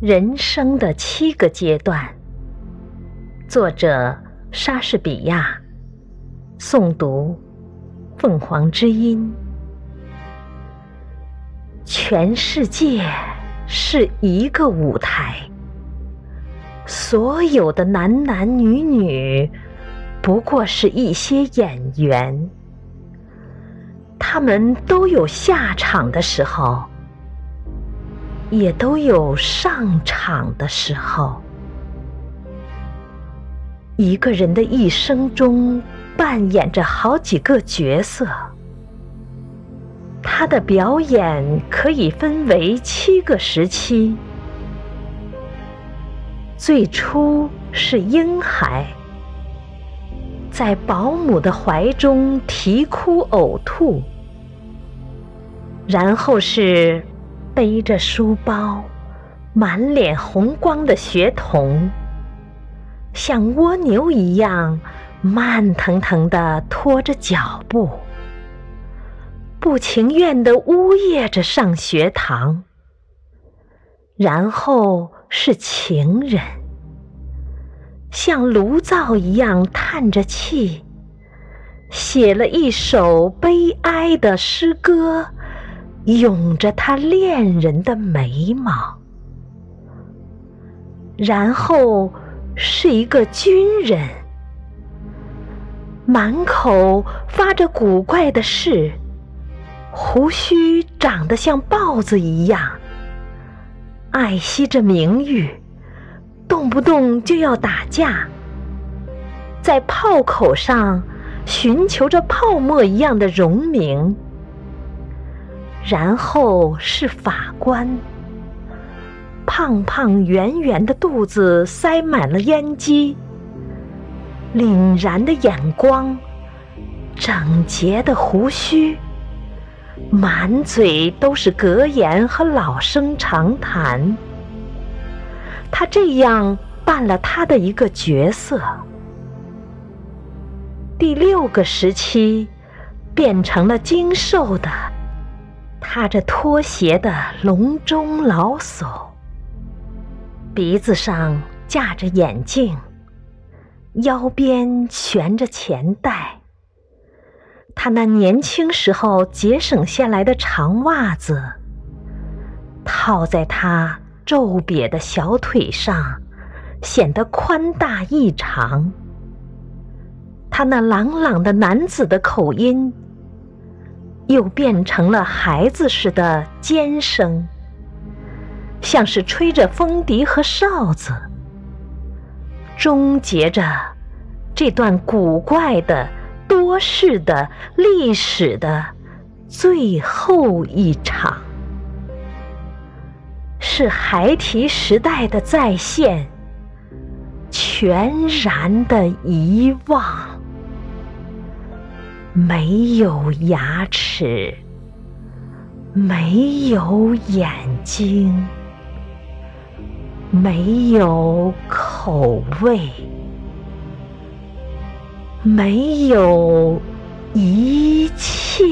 人生的七个阶段，作者莎士比亚，诵读凤凰之音。全世界是一个舞台，所有的男男女女不过是一些演员，他们都有下场的时候。也都有上场的时候。一个人的一生中扮演着好几个角色，他的表演可以分为七个时期。最初是婴孩，在保姆的怀中啼哭呕吐，然后是。背着书包，满脸红光的学童，像蜗牛一样慢腾腾地拖着脚步，不情愿地呜咽着上学堂。然后是情人，像炉灶一样叹着气，写了一首悲哀的诗歌。拥着他恋人的眉毛，然后是一个军人，满口发着古怪的誓，胡须长得像豹子一样，爱惜着名誉，动不动就要打架，在炮口上寻求着泡沫一样的荣名。然后是法官，胖胖圆圆的肚子塞满了烟机，凛然的眼光，整洁的胡须，满嘴都是格言和老生常谈。他这样扮了他的一个角色。第六个时期，变成了精瘦的。踏着拖鞋的笼中老叟，鼻子上架着眼镜，腰边悬着钱袋。他那年轻时候节省下来的长袜子，套在他皱瘪的小腿上，显得宽大异常。他那朗朗的男子的口音。又变成了孩子似的尖声，像是吹着风笛和哨子，终结着这段古怪的多事的历史的最后一场，是孩提时代的再现，全然的遗忘。没有牙齿，没有眼睛，没有口味，没有一切。